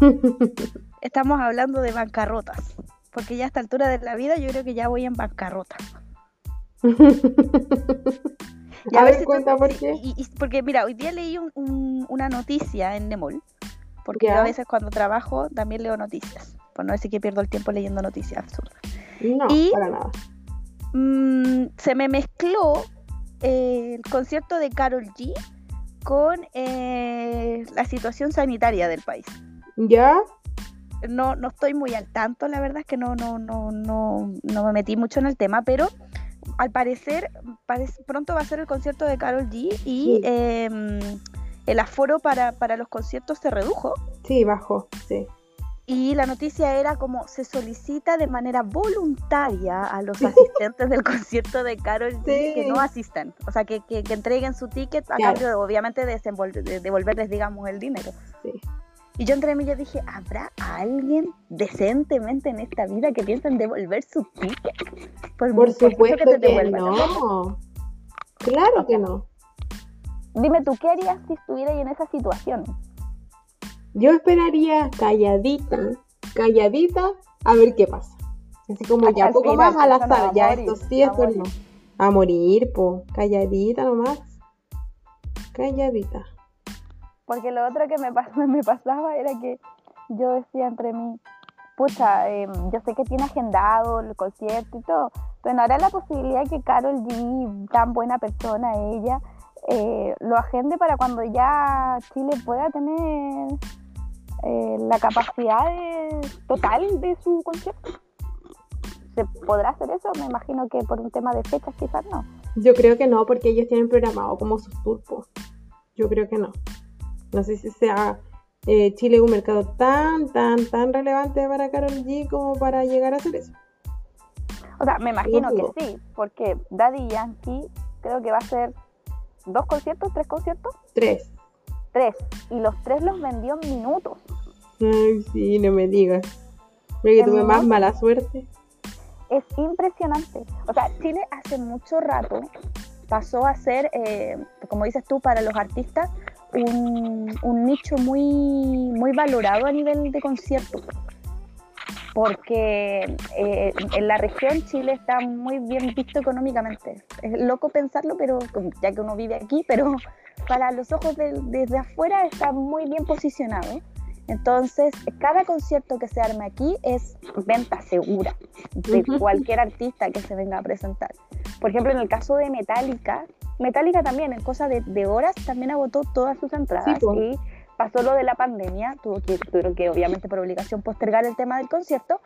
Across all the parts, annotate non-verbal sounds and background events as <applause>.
<laughs> Estamos hablando de bancarrotas, porque ya a esta altura de la vida yo creo que ya voy en bancarrota. <laughs> Y a, ver, cuenta por qué. porque mira, hoy día leí una noticia en Nemol, porque a veces cuando trabajo también leo noticias, por no decir que pierdo el tiempo leyendo noticias absurdas. No, para nada. Mm, se me mezcló eh, el concierto de Carol G con eh, la situación sanitaria del país. ¿Ya? No, no estoy muy al tanto, la verdad es que no, no, no, no, no me metí mucho en el tema, pero al parecer pronto va a ser el concierto de Carol G y em, el aforo para, para, los conciertos se redujo. Sí, bajó, sí. Y la noticia era como se solicita de manera voluntaria a los <laughs> asistentes del concierto de Carol G que no asistan, o sea, que, que, entreguen su ticket a cambio de, obviamente, de devolverles, digamos, el dinero. Sí. Y yo entre mí yo dije, ¿habrá alguien decentemente en esta vida que piensa en devolver su ticket? Por, supuesto que, te no. Claro que no. Dime tú, ¿qué harías si estuvieras en esa situación? Yo esperaría calladita, calladita, a ver qué pasa. Así como ya, poco más al azar, ya esto sí, esto no. A morir, po, calladita nomás. Calladita. Porque lo otro que me, <laughs> me pasaba era que yo decía entre mí, pucha, em, yo sé que tiene agendado el concierto y todo, pero no habrá la posibilidad que Carol G, tan buena persona ella, eh, lo agende para cuando ya Chile pueda tener eh, la capacidad total de su concierto. ¿Se podrá hacer eso? Me imagino que por un tema de fechas quizás no. Yo creo que no, porque ellos tienen programado como sus turpos. Yo creo que no. No sé si sea eh, Chile un mercado tan, tan, tan relevante para Carol G como para llegar a hacer eso. O sea, me imagino que sí, porque Daddy Yankee creo que va a hacer dos conciertos, tres conciertos. Tres. Tres. Y los tres los vendió en minutos. Ay, sí, no me digas. que tuve más mala suerte. Es impresionante. O sea, Chile hace mucho rato pasó a ser, eh, como dices tú, para los artistas, un, nicho muy, muy valorado a nivel de conciertos porque eh, en la región Chile está muy bien visto económicamente. Es loco pensarlo, pero ya que uno vive aquí, pero para los ojos desde afuera está muy bien posicionado. Entonces, cada concierto que se arme aquí es venta segura de cualquier artista que se venga a presentar. Por ejemplo, en el caso de Metallica, Metallica también, en cosa de, horas, también agotó todas sus entradas. y pasó lo de la pandemia, tuvo que, tuvieron que, obviamente, por obligación, postergar el tema del concierto,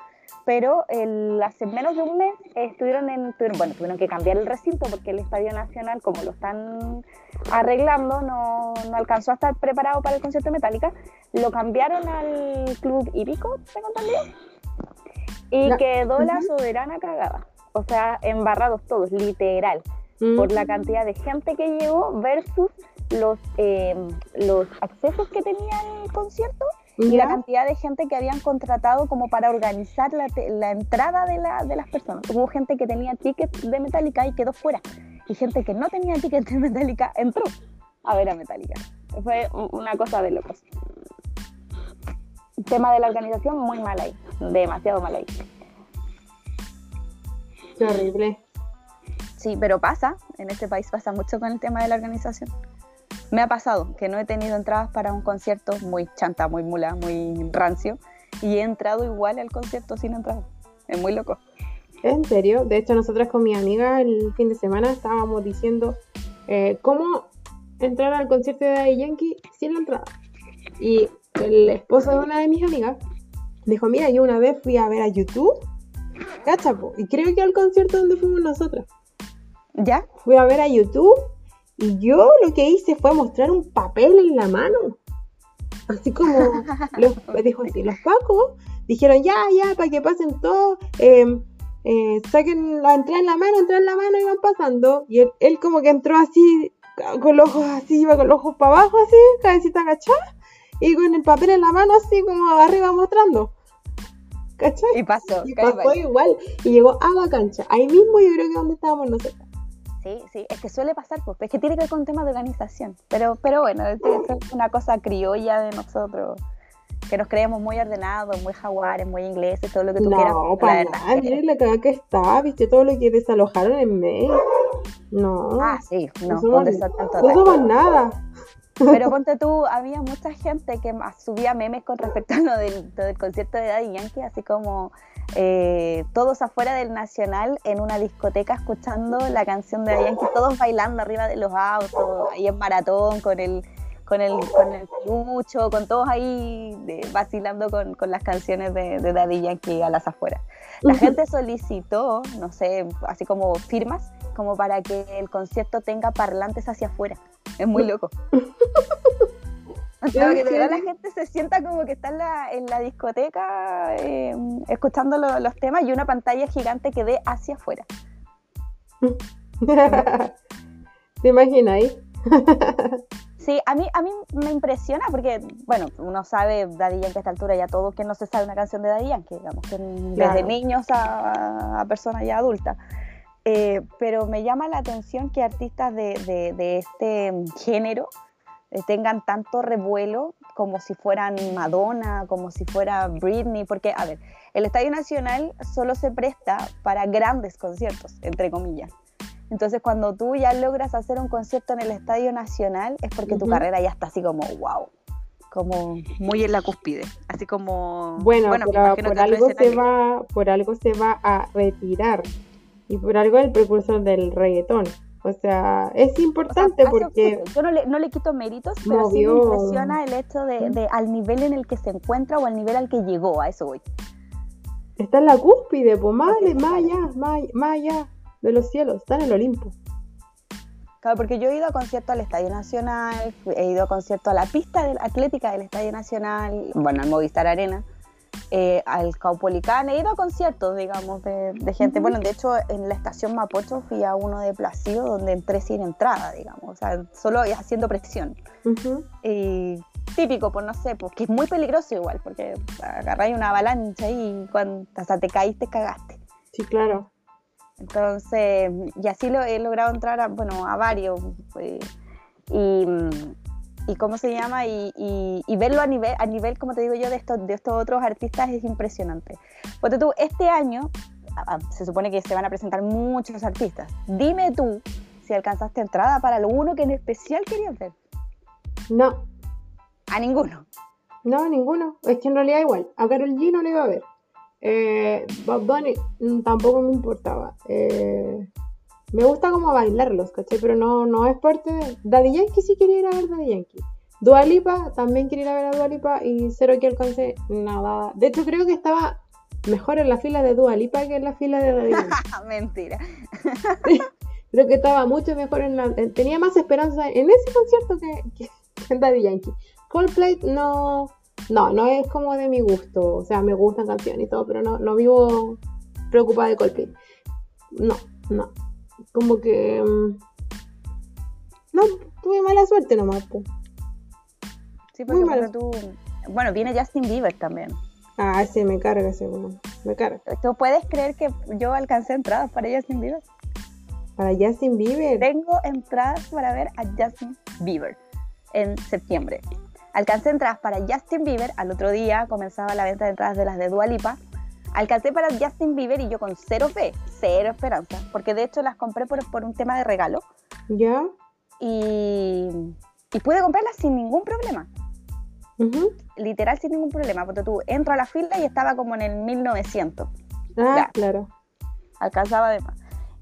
pero el, hace menos de un mes estuvieron en. Tuvieron, bueno, tuvieron que cambiar el recinto porque el Estadio Nacional, como lo están arreglando, no, no alcanzó a estar preparado para el concierto de Metallica. Lo cambiaron al Club Hípico, tengo entendido. Y quedó la soberana cagada. O sea, embarrados todos, literal por la mm. cantidad de gente que llegó versus los, em, los accesos que tenía el concierto y la cantidad de gente que habían contratado como para organizar la, la entrada de, la, de las personas. Hubo gente que tenía tickets de Metallica y quedó fuera. Y gente que no tenía tickets de Metallica entró a ver a Metallica. Fue una cosa de locos. El tema de la organización muy mal ahí, demasiado mal ahí. Qué horrible. Sí, pero pasa, en este país pasa mucho con el tema de la organización. Me ha pasado que no he tenido entradas para un concierto muy chanta, muy mula, muy rancio, y he entrado igual al concierto sin entrada. Es muy loco. ¿En serio? De hecho, nosotras con mi amiga el fin de semana estábamos diciendo eh, cómo entrar al concierto de Daddy Yankee sin la entrada. Y el esposo de una de mis amigas dijo, mira, yo una vez fui a ver a YouTube, cachapo, y creo que al concierto donde fuimos nosotras. ¿Ya? Fui a ver a YouTube y yo lo que hice fue mostrar un papel en la mano. Así como, <laughs> los, dijo así, los pacos dijeron, ya, ya, para que pasen todos, em, eh, saquen la entrada en la mano, entrada en la mano y van pasando. Y él, como que entró así, con los ojos así, iba con los ojos para abajo así, cabecita agachada, y con el papel en la mano así como arriba mostrando. ¿Cachai? Y pasó. Y pasó igual. Y llegó a la cancha. Ahí mismo yo creo que donde estábamos nosotros. Sí, sí, es que suele pasar, pues, es que tiene que ver con un tema de organización. Pero, pero bueno, es una cosa criolla de nosotros, que nos creemos muy ordenados, muy jaguares, muy ingleses, todo lo que tú no, quieras. No, para nada, es miren la cagada que está, viste todo lo que desalojaron en May. No, Ah, sí, no, no somos, no somos nada. Pero <laughs> ponte tú, había mucha gente que subía memes con respecto a lo del, del concierto de Daddy Yankee, así como eh, todos afuera del Nacional en una discoteca escuchando la canción de Daddy Yankee, todos bailando arriba de los autos, ahí en maratón con el con el con el mucho, con todos ahí de- vacilando con, con las canciones de, de Daddy Yankee a las afueras. La gente solicitó, no sé, así como firmas, como para que el concierto tenga parlantes hacia afuera. Es muy loco. <laughs> Para que de verdad la gente se sienta como que está en la, en la discoteca eh, escuchando lo- los temas y una pantalla gigante que dé hacia afuera. <laughs> ¿Te imagináis? Sí, a mí, a mí me impresiona porque, bueno, uno sabe Daddy Yankee a esta altura ya todo que no se sabe una canción de Daddy Yankee, digamos, que desde niños a, a personas ya adultas. Eh, pero me llama la atención que artistas de, de- de este género tengan tanto revuelo como si fueran Madonna, como si fuera Britney, porque, a ver, el Estadio Nacional solo se presta para grandes conciertos, entre comillas. Entonces, cuando tú ya logras hacer un concierto en el Estadio Nacional, es porque tu carrera ya está así como, wow, como muy en la cúspide, así como... Bueno, me pero por algo se va, por algo se va a retirar. Y por algo el precursor del reggaetón. O sea, es O sea, importante porque yo no le, no le quito méritos, pero sí me impresiona el hecho de, de al nivel en el que se encuentra o al nivel al que llegó, a eso voy. está en la cúspide, pues Porque- más allá, más, allá de los cielos, está en el Olimpo. Claro, porque yo he ido a conciertos al Estadio Nacional, he ido a conciertos a la pista del- atlética del Estadio Nacional, bueno, al Movistar Arena, eh, al Caupolicán, he ido a conciertos, digamos, de, de gente. Bueno, de hecho, en la estación Mapocho fui a uno de Placido donde entré sin entrada, digamos, o sea, solo haciendo presión. Y típico, pues no sé, pues que es muy peligroso igual, porque agarráis una avalancha y cuando hasta te caíste, cagaste. Sí, claro. Entonces, y así lo he logrado entrar a, bueno, a varios. eh, y, y cómo se llama, y, y- y verlo a nivel, a nivel, como te digo yo, de estos, de estos otros artistas es impresionante. Porque tú, este año, a- a- se supone que se van a presentar muchos artistas. Dime tú si alcanzaste entrada para alguno que en especial querías ver. No, A ninguno. no, ninguno. Es que en realidad igual. A Carol G no le iba a ver. Eh, Bob Bunny mm, tampoco me importaba. Eh, me gusta como bailarlos, ¿cachai? Pero no, no es parte de... Daddy Yankee sí quería ir a ver Daddy Yankee. Dua Lipa también quería ir a ver a Dua Lipa y cero que alcancé nada. De hecho creo que estaba mejor en la fila de Dua Lipa que en la fila de Daddy Yankee. <laughs> Mentira. Creo que estaba mucho mejor en la... en- Tenía más esperanza en ese concierto que, que en Daddy Yankee. Coldplay no... No, no es como de mi gusto. O sea, me gustan canciones y todo, pero no, no vivo preocupada de Coldplay. No, no. Como que... mm, No, tuve mala suerte nomás. po. Sí, porque porque tú... Bueno, viene Justin Bieber también. Ah, ese me carga ese. Me carga. ¿Tú puedes creer que yo alcancé entradas para Justin Bieber? Para Justin Bieber. Tengo entradas para ver a Justin Bieber en septiembre. Alcancé entradas para Justin Bieber, al otro día comenzaba la venta de entradas de las de Dua Lipa. Alcancé para Justin Bieber y yo con cero fe, cero esperanza, porque de hecho las compré por, por un tema de regalo ¿Ya? y, y pude comprarlas sin ningún problema, literal sin ningún problema, porque tú entro a la fila y estaba como en el 1900. Ah, Ya. claro. alcanzaba de más.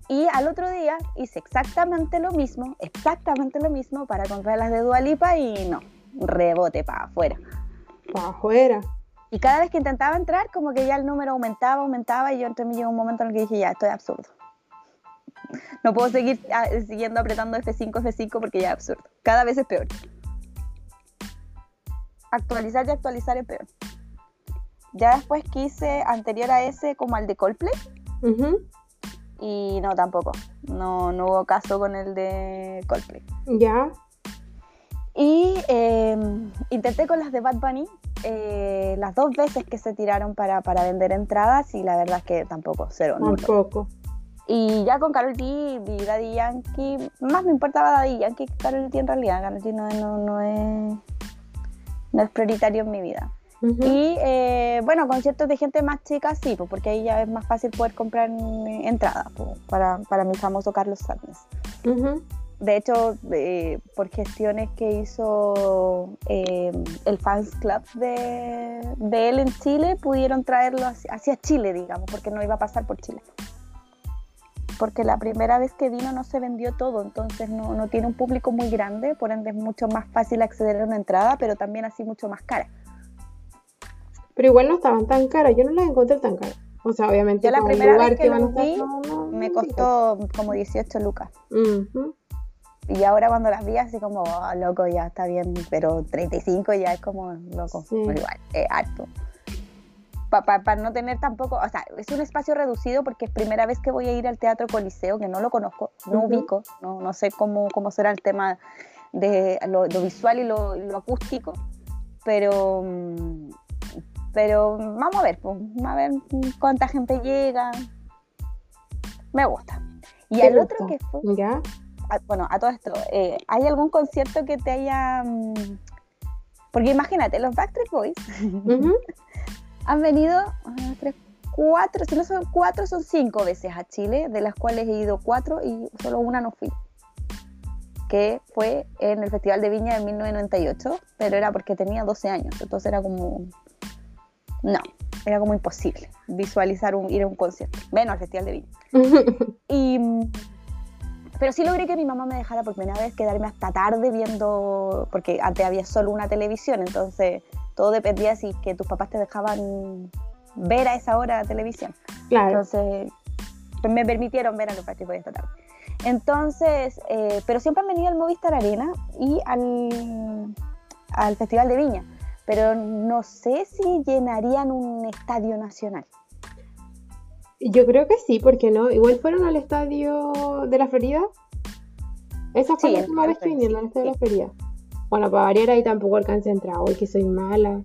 Y al otro día hice exactamente lo mismo, exactamente lo mismo para comprar las de Dualipa y no, rebote para afuera. Para afuera. Y cada vez que intentaba entrar, como que ya el número aumentaba, aumentaba y yo entre mí llegó un momento en el que dije, ya, esto es absurdo. No puedo seguir ah, siguiendo apretando F5, F5 porque ya es absurdo. Cada vez es peor. Actualizar y actualizar es peor. Ya después quise anterior a ese como al de Coldplay Ujú. y no tampoco. No, no hubo caso con el de Coldplay. Ya. Y eh, intenté con las de Bad Bunny eh, las dos veces que se tiraron para, para vender entradas y la verdad es que tampoco, cero. Tampoco. Y ya con Karol G y Daddy Yankee, más me importaba Daddy Yankee que Karol G en realidad. Karol G no, no, no es, no es prioritario en mi vida. Ujú. Y eh, bueno, conciertos de gente más chica sí, pues, porque ahí ya es más fácil poder comprar entradas pues, para, para mi famoso Carlos Sadness. Ujú. De hecho, eh, por gestiones que hizo eh, el fans club de, de él en Chile, pudieron traerlo hacia, hacia Chile, digamos, porque no iba a pasar por Chile. Porque la primera vez que vino no se vendió todo, entonces no, no tiene un público muy grande, por ende es mucho más fácil acceder a una entrada, pero también así mucho más cara. Pero igual no estaban tan caras, yo no las encontré tan caras. O sea, obviamente Yo la primera lugar vez que van a los estar, vi, no, no, Me costó como 18 lucas. Ujú. Y ahora cuando las vi así como, oh, loco, ya está bien, pero 35 ya es como, loco, Sí. igual, es harto. Para no tener tampoco, o sea, es un espacio reducido porque es primera vez que voy a ir al Teatro Coliseo, que no lo conozco, no Ujú. ubico, no, no sé cómo, cómo será el tema de lo, lo visual y lo, lo acústico, pero, pero vamos a ver, pues, a ver cuánta gente llega. Me gusta. Y ¿Te al otro que fue, ¿Ya? A- bueno, a todo esto, eh, ¿hay algún concierto que te haya... mm, Porque imagínate, los Backstreet Boys Ujú. <laughs> han venido tres, cuatro, si no son cuatro, son cinco veces a Chile, de las cuales he ido cuatro y solo una no fui. Que fue en el Festival de Viña de 1998, pero era porque tenía 12 años, entonces era como... No, era como imposible visualizar un, ir a un concierto, menos al Festival de Viña. <laughs> Y, mm, pero sí logré que mi mamá me dejara por primera vez quedarme hasta tarde viendo, porque antes había solo una televisión, entonces todo dependía si que tus papás te dejaban ver a esa hora la televisión. Claro. Entonces pues me permitieron ver a los Backstreet Boys esta tarde. Entonces, eh, pero siempre han venido al Movistar Arena y al, al Festival de Viña, pero no sé si llenarían un estadio nacional. Yo creo que sí, ¿por qué no? Igual fueron al estadio de la Florida. Esa fue Sí, la última vez que vinieron al estadio de la Florida. Bueno, para variar ahí tampoco alcancé a entrar. Hoy que soy mala.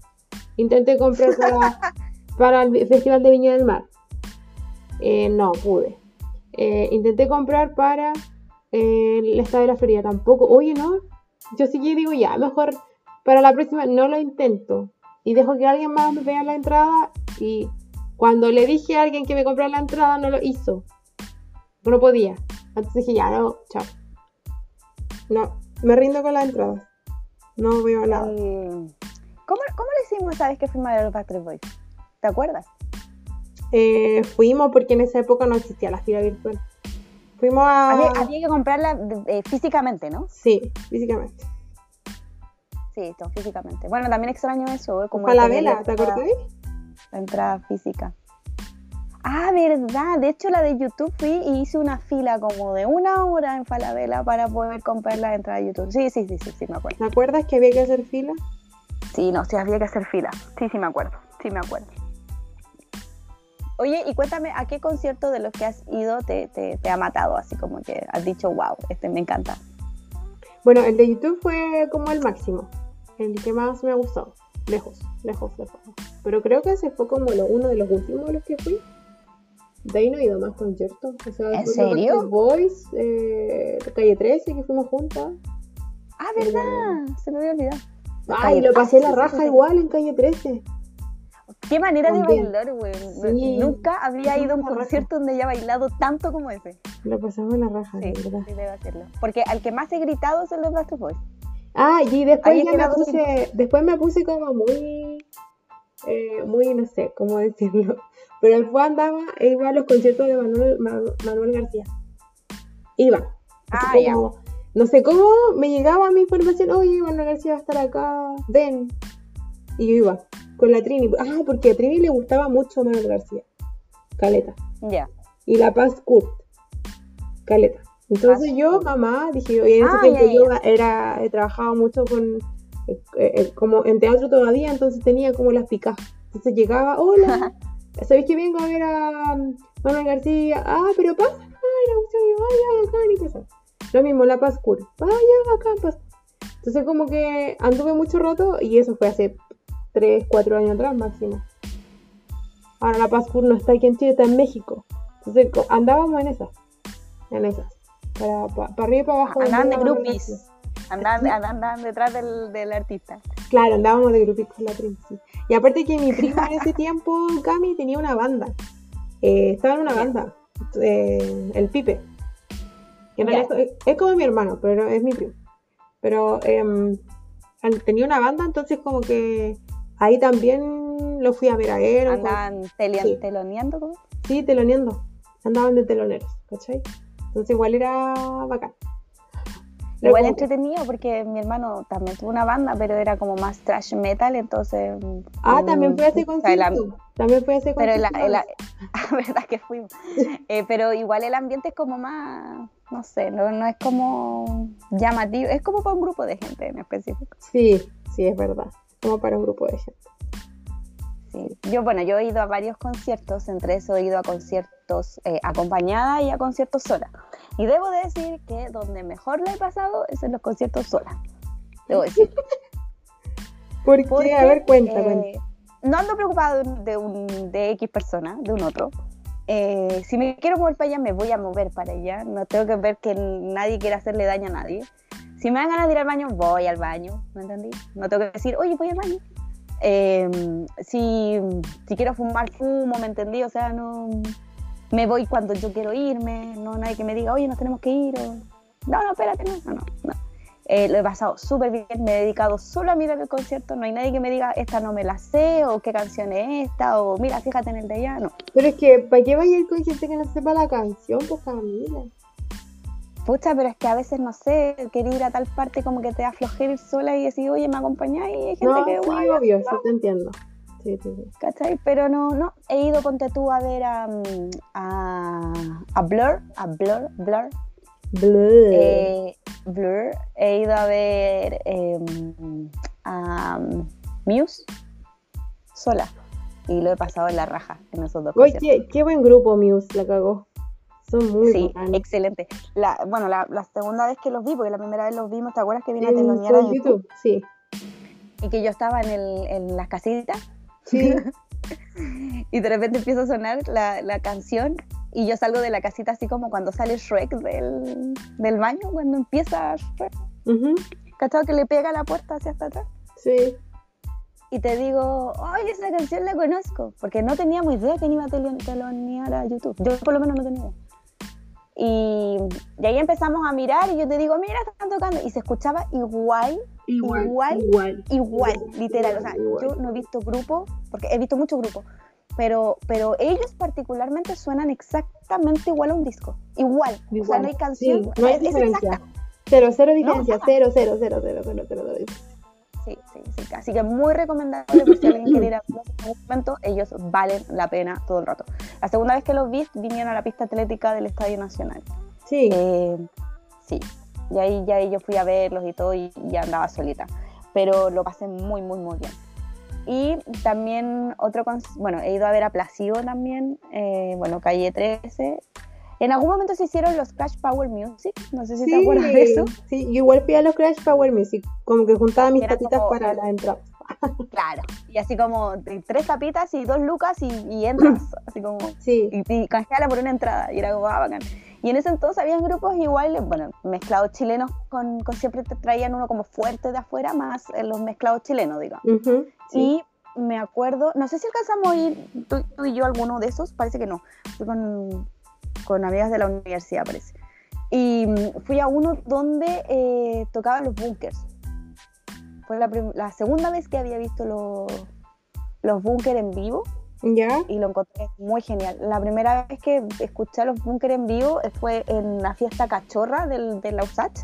Intenté comprar para, <laughs> para el Festival de Viña del Mar. Eh, no, pude. Eh, intenté comprar para eh, el estadio de la Florida. Tampoco. Oye, no. Yo sí que digo ya, mejor para la próxima no lo intento. Y dejo que alguien más me vea la entrada y cuando le dije a alguien que me comprara la entrada, no lo hizo. No podía. Entonces dije, ya, no, chao. No, me rindo con la entrada. No veo nada. Eh, ¿Cómo, ¿Cómo lo hicimos esa vez que fuimos a ver los Backstreet Boys? ¿Te acuerdas? Eh, fuimos porque en esa época no existía la fila virtual. Fuimos a... Había, había que comprarla eh, físicamente, ¿no? Sí, físicamente. Sí, esto, físicamente. Bueno, también extraño eso, ¿eh? como Para la vela, ¿te entrada- acordáis? La entrada física. Ah, verdad. De hecho, la de YouTube fui y hice una fila como de una hora en Falabella para poder comprar la entrada de YouTube. Sí, sí, sí, sí, sí, me acuerdo. ¿Te acuerdas que había que hacer fila? Sí, no, sí, había que hacer fila. Sí, sí, me acuerdo. Sí, me acuerdo. Oye, y cuéntame, ¿a qué concierto de los que has ido te, te, te ha matado? Así como que has dicho, wow, este me encanta. Bueno, el de YouTube fue como el máximo. El que más me gustó. Lejos, lejos, lejos. Pero creo que ese fue como lo, uno de los últimos a los que fui. De ahí no he ido más conciertos. O sea, ¿En serio? Boys, eh, Calle 13, que fuimos juntas. Ah, ¿verdad? Se me había olvidado. Ay, lo pasé la raja igual en Calle 13. Qué manera de bailar, güey. Nunca había ido a un raja. concierto donde haya bailado tanto como ese. Lo pasamos la raja, Sí, de verdad. debe hacerlo. Porque al que más he gritado el de Backstreet Boys. Ah, y después ya me puse, después me puse como muy, eh, muy, no sé cómo <laughs> decirlo, pero después andaba, e iba a los conciertos de Manuel, Ma- Manuel García. Iba. Ah, ya. como, No sé cómo me llegaba mi información, oye, Manuel García va a estar acá, ven. Y yo iba con la Trini. Ah, porque a Trini le gustaba mucho Manuel García. Caleta. Ya. Y La Paz Kurt. Caleta. Entonces Paz yo, mamá, dije, y en ese Ah, tiempo ya, yo era, he trabajado mucho con, eh, eh, como en teatro todavía, entonces tenía como las picas. Entonces llegaba, hola, <laughs> ¿sabéis que vengo a ver a um, Manuel García? Ah, pero pasa, ay, la vaya, bacán, y pasa. Lo mismo, La Paz Kurt, vaya, bacán, pasa. Entonces como que anduve mucho rato y eso fue hace 3, 4 años atrás máximo. Ahora La Paz no está aquí en Chile, está en México. Entonces andábamos en esas. En esas. Para, pa- para arriba y para abajo. Andaban de groupies. Andaban, andaban detrás del, del artista. Claro, andábamos de grupitos con la prima, sí. Y aparte que mi prima en ese <laughs> tiempo, Cami, tenía una banda. Eh, estaba en una banda, eh, el Pipe. En realidad es, es como mi hermano, pero es mi primo. Pero em, tenía una banda, entonces como que ahí también lo fui a ver a él. Andaban Sí. teloneando, ¿cómo? Sí, teloneando. Andaban de teloneros, ¿cachai? Entonces igual era bacán. Pero Igual como entretenido porque mi hermano también tuvo una banda, pero era como más trash metal, entonces... Ah, mm, también fue ese concierto. También fue ese Pero concierto. la, el- <laughs> la verdad que fuimos. <laughs> Eh, pero igual el ambiente es como más, no sé, no, no es como llamativo, es como para un grupo de gente en específico. Sí, sí, es verdad. Como para un grupo de gente. Sí. Yo, bueno, yo he ido a varios conciertos, entre eso he ido a conciertos eh, acompañada y a conciertos sola. Y debo de decir que donde mejor lo he pasado es en los conciertos sola. Debo decir. <laughs> ¿Por qué? Porque, a ver, cuenta, eh, cuenta. No ando preocupado de, un, de X persona, de un otro. Eh, si me quiero mover para allá, me voy a mover para allá. No tengo que ver que nadie quiera hacerle daño a nadie. Si me dan ganas de ir al baño, voy al baño. ¿Me entendí? No tengo que decir, oye, voy al baño. Eh, si, si quiero fumar, fumo, ¿me entendí? O sea, no. Me voy cuando yo quiero irme. No nadie que me diga, oye, nos tenemos que ir. No, no, espérate, no, no, no. Eh, lo he pasado súper bien, me he dedicado solo a mirar el concierto, no hay nadie que me diga esta no me la sé, o qué canción es esta, o mira, fíjate en el de allá, no. Pero es que, ¿para qué vaya a ir con gente que no sepa la canción? Pues Camila. Pucha, pero es que a veces, no sé, querer ir a tal parte como que te da flojera ir sola y decir, oye, me acompañáis, y hay gente No, que, sí, guay, obvio, sí te entiendo. Sí, sí, sí. ¿cachai? Pero no, no, he ido, ponte tú, a ver a, mm, a, a Blur, a Blur, Blur, Bleh. eh, Blur, he ido a ver eh, a mm, Muse sola, y lo he pasado en la raja en esos dos. Oye, qué buen grupo Muse, la cagó. Son muy Sí, bacanes. excelente. La, bueno, la, la segunda vez que los vi, porque la primera vez los vimos, ¿te acuerdas que vine a telonear a YouTube? YouTube, sí. Y que yo estaba en, el, en las casitas Sí. <laughs> y de repente empieza a sonar la, la canción y yo salgo de la casita así como cuando sale Shrek del, del baño, cuando empieza Shrek, Ujú, ¿cachado? Que le pega la puerta hacia hasta atrás. Sí. Y te digo, oye, esa canción la conozco, porque no teníamos idea que iba a telo- telonear a YouTube. Yo por lo menos no tenía. Y, y ahí empezamos a mirar y yo te digo, mira, están tocando. Y se escuchaba igual, Igual, igual. igual, Igual, literal. O sea, igual. yo no he visto grupos, porque he visto muchos grupos, pero, pero ellos particularmente suenan exactamente igual a un disco. Igual. O sea, Igual, no hay canción. sí, no hay es- es diferencia. exacta. Cero, cero diferencia. nada. Cero, cero, cero, cero, cero, cero, cero. Sí, sí, sí. Así que muy recomendable por si alguien quiere ir a momento, ellos valen la pena todo el rato. La segunda vez que los vi, vinieron a la pista atlética del Estadio Nacional. Sí. Eh, sí, y ahí ya yo fui a verlos y todo y ya andaba solita. Pero lo pasé muy, muy, muy bien. Y también otro, bueno, he ido a ver a Placido también, eh, bueno, Calle 13. En algún momento se hicieron los Crash Power Music, no sé si te acuerdas de eso. Sí, yo igual fui a los Crash Power Music, como que juntaba mis tapitas como- para la entrada. <laughs> Claro, y así como tres tapitas y dos lucas y, y entras, <laughs> así como, Sí, y, y canjeala por una entrada, y era como, ah, bacán. Y en ese entonces habían grupos iguales, bueno, mezclados chilenos con, con siempre te traían uno como fuerte de afuera, más eh, los mezclados chilenos, digamos. sí. Y me acuerdo, no sé si alcanzamos a ir tú, tú y yo alguno de esos, parece que no, fui con, con amigas de la universidad, parece. Y mm, fui a uno donde eh, tocaban los bunkers. Fue la, la segunda vez que había visto los, los bunkers en vivo ¿Ya? y lo encontré muy genial. La primera vez que escuché a los bunkers en vivo fue en la fiesta cachorra del, de la USACH,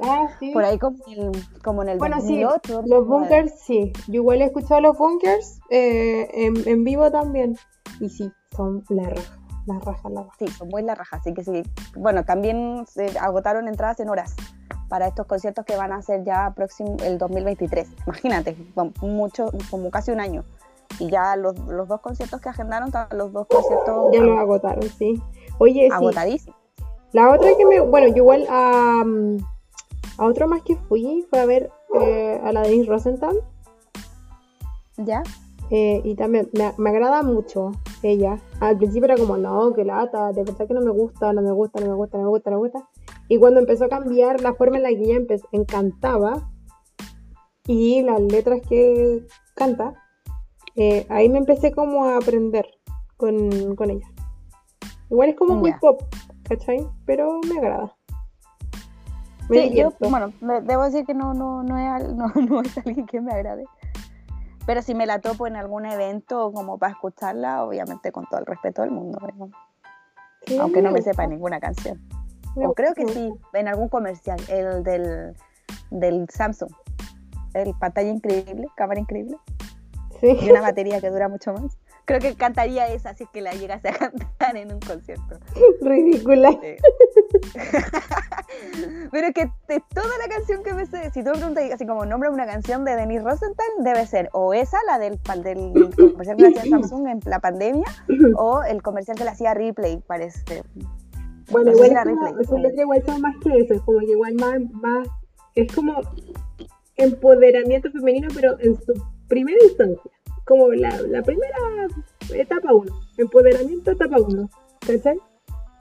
Ah, sí. por ahí como en el, como en el Bueno, sí, 2008. Los bunkers, sí. Yo igual he escuchado los bunkers eh, en, en vivo también. Y sí, son la raja. La raja, la raja. Sí, son muy la raja, así que sí. Bueno, también se agotaron entradas en horas para estos conciertos que van a hacer ya próximo el 2023. Imagínate, mucho, como casi un año. Y ya los, los dos conciertos que agendaron, los dos conciertos Ya los agotaron, sí. Oye, sí. agotadísimos. La otra que me. Bueno, yo igual a. a otro más que fui fue a ver eh, a la de Denise Rosenthal. ¿Ya? eh, y también me, me agrada mucho ella. Al principio era como, no, que lata, de verdad que no me gusta, no me gusta, no me gusta, no me gusta, no me gusta. Y cuando empezó a cambiar la forma en la que ella encantaba, y las letras que canta, eh, ahí me empecé como a aprender con, con ella. Igual es como muy pop, ¿cachai? Pero me agrada. Me Sí, yo, bueno, debo decir que no, no, no, es, <laughs> no, no es alguien que me agrade. Pero si me la topo en algún evento como para escucharla, obviamente con todo el respeto del mundo. Sí, aunque no me sepa ninguna canción. O creo que sí, en algún comercial, el del, del Samsung. El pantalla increíble, cámara increíble Sí. y una batería que dura mucho más. Creo que cantaría esa si es que la llegase a <laughs> cantar en un concierto. Ridícula. Eh. <laughs> Pero es que de toda la canción que me sé, si tú me preguntas así como nombra una canción de Denise Rosenthal, debe ser o esa, la del, del comercial que le hacía Samsung en la pandemia, o el comercial que le hacía Replay, parece. Bueno, No igual es como, igual son más que eso, es como que igual más, más, es como empoderamiento femenino, pero en su primera instancia, como la, la primera etapa uno, empoderamiento etapa uno, ¿cachai?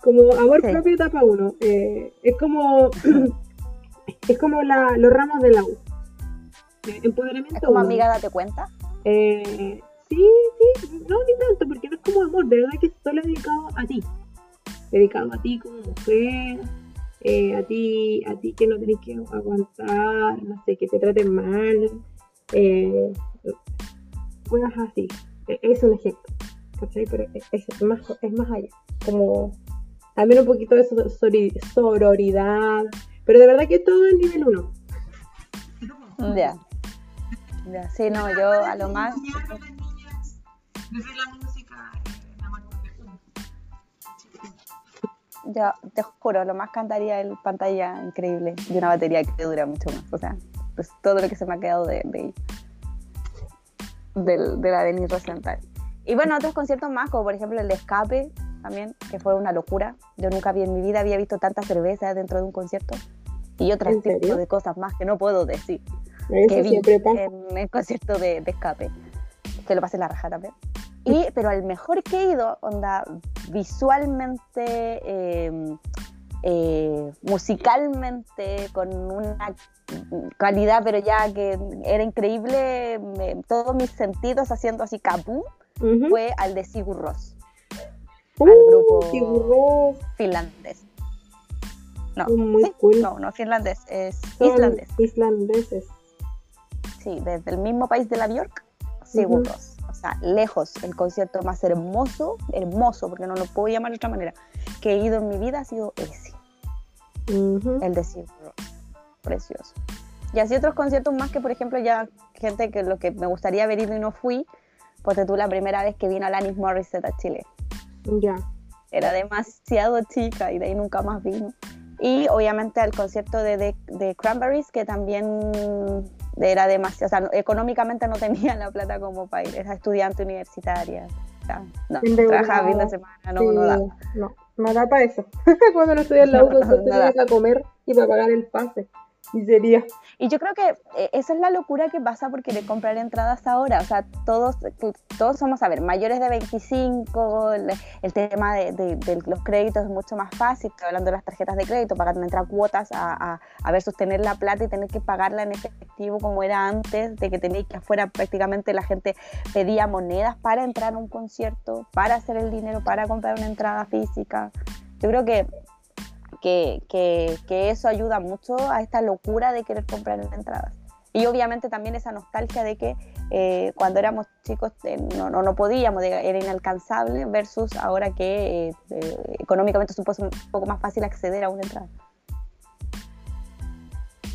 Como amor Sí. propio etapa uno, eh, es como, <clears throat> es como la, los ramos del agua. Eh, empoderamiento Es como uno. amiga, date cuenta. Eh, sí, sí, no, ni tanto, porque no es como amor, de verdad que solo dedicado a ti. Dedicado a ti como mujer, eh, a ti, a ti que no tenés que aguantar, no sé, que te traten mal, eh, cosas así. E- Es un ejemplo, ¿cachai? Pero es, es más, es más allá, como también un poquito de sororidad, pero de verdad que todo es nivel uno. Ya. Ya, sí, no, yo a lo más. Yo te juro, lo más cantaría el pantalla increíble de una batería que dura mucho más. O sea, pues todo lo que se me ha quedado de, de, ella. Del- de la Denise Rosenthal. Y bueno, otros conciertos más, como por ejemplo el de Escape, también, que fue una locura. Yo nunca vi en mi vida había visto tanta cerveza dentro de un concierto. Y otros tipos de cosas más que no puedo decir. Eso que vi pasa. en el concierto de, de escape, que lo pasé en la raja también. Y, pero al mejor que he ido, onda, visualmente, eh, eh, musicalmente, con una calidad, pero ya que era increíble, me- todos mis sentidos haciendo así capú, fue al de Sigur Rós, Uh, al grupo- Sigur finlandés. No, muy sí, cool. no, no finlandés, es Son islandés. Islandeses. Sí, desde el mismo país de la Bjork, Sigur. Rós. O sea, lejos, el concierto más hermoso, hermoso, porque no lo puedo llamar de otra manera, que he ido en mi vida ha sido ese, el de Sigur Rós. Precioso. Y así otros conciertos más que, por ejemplo, ya gente que lo que me gustaría haber ido y no fui, porque tú la primera vez que vino Alanis Morissette a Chile. Ya. Era demasiado chica y de ahí nunca más vino. Y obviamente al concierto de, de, de Cranberries, que también era demasiado, o sea, no- económicamente no tenía la plata como para ir, era estudiante universitaria. no, trabajaba fin de semana, no, Sí, no da. No, no da para eso. <laughs> Cuando no en la No, U, no tenía da. que comer y para pagar el pase. Miseria. Y yo creo que eh, esa es la locura que pasa porque de comprar entradas ahora. O sea, todos, todos somos, a ver, mayores de 25, el, tema de, los créditos es mucho más fácil. Estoy hablando de las tarjetas de crédito, pagar entrar cuotas a, a, a versus tener la plata y tener que pagarla en efectivo como era antes, de que tenéis que afuera prácticamente la gente pedía monedas para entrar a un concierto, para hacer el dinero, para comprar una entrada física. Yo creo que que, que, que eso ayuda mucho a esta locura de querer comprar entradas. Y obviamente también esa nostalgia de que eh, cuando éramos chicos eh, no, no, no podíamos, era inalcanzable, versus ahora que eh, eh, económicamente es un poco, más fácil acceder a una entrada.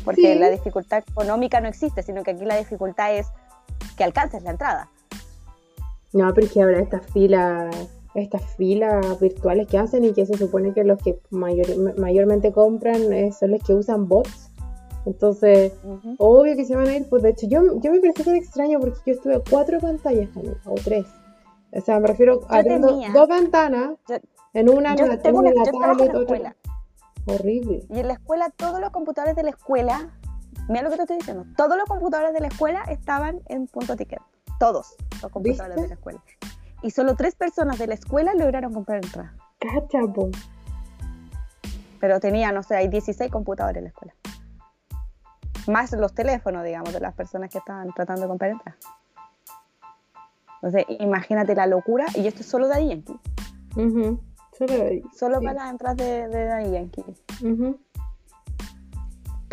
Porque Sí. la dificultad económica no existe, sino que aquí la dificultad es que alcances la entrada. No, pero es que habrá estas filas, estas filas virtuales que hacen y que se supone que los que mayor- mayormente compran eh, son los que usan bots. Entonces, obvio que se van a ir. Pues de hecho, yo, yo me pareció tan extraño porque yo estuve a cuatro pantallas también, o tres. O sea, me refiero a tenía- dos ventanas. Yo- en una, Yo la tengo una yo en la otra. escuela. Horrible. Y en la escuela, todos los computadores de la escuela, mira lo que te estoy diciendo, todos los computadores de la escuela estaban en punto ticket. Todos los computadores ¿Viste? de la escuela. Y solo tres personas de la escuela lograron comprar entrada. Cacha, po. Pero tenían, no sé, hay 16 computadores en la escuela. más los teléfonos, digamos, de las personas que estaban tratando de comprar entradas. Entonces, imagínate la locura, y esto es solo de Yankee. Ujú, Solo ahí. Solo Sí. para las entradas de, de Yankee. Ujú.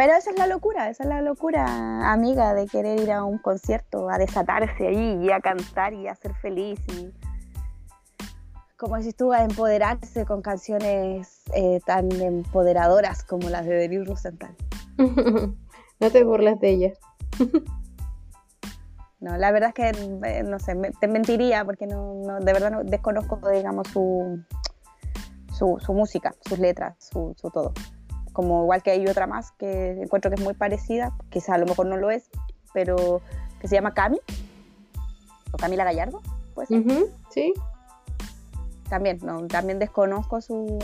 Pero esa es la locura, esa es la locura, amiga, de querer ir a un concierto, a desatarse ahí y a cantar y a ser feliz. Y, como decís tú, a empoderarse con canciones eh, tan empoderadoras como las de Denis Rosenthal. <laughs> No te burles de ella. <laughs> No, la verdad es que, eh, no sé, me- te mentiría porque no, no- de verdad no, desconozco, digamos, su, su, su música, sus letras, su, su todo. Como igual que hay otra más que encuentro que es muy parecida, quizá a lo mejor no lo es, pero que se llama Cami, o Camila Gallardo, pues Ujú, Sí. también, no, también desconozco su,